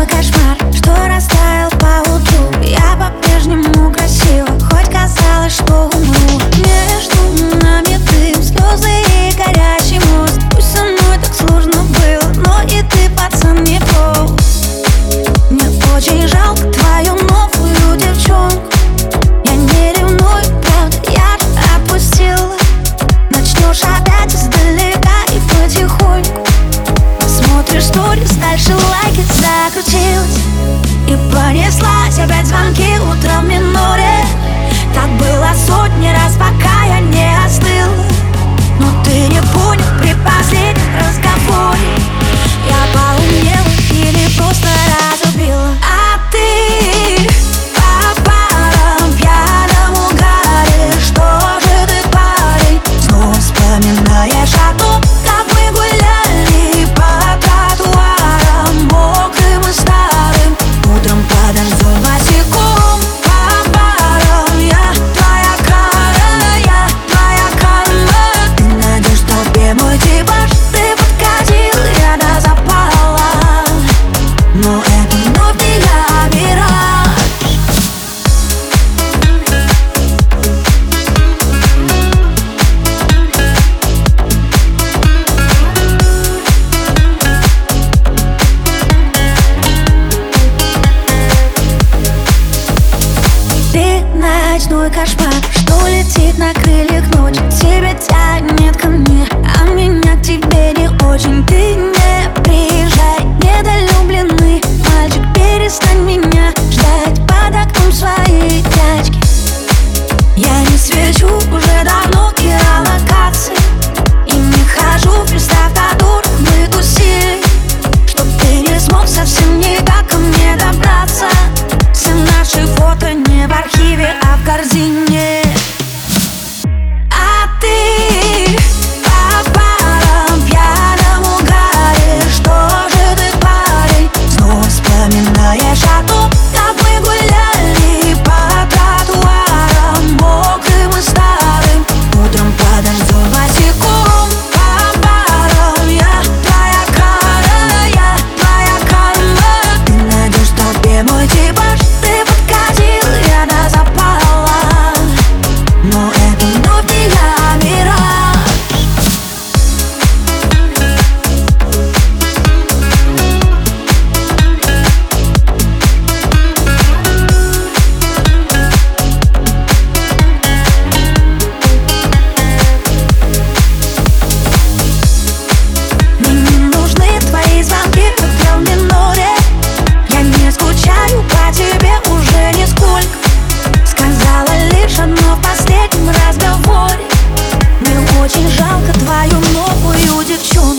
мой кошмар, что растаял по утру. Я по-прежнему красива, хоть казалось, что ночной кошмар Что летит на крыльях ночи? Тебя тянет ко мне, а меня к тебе этом разговоре. Мне очень жалко твою новую девчонку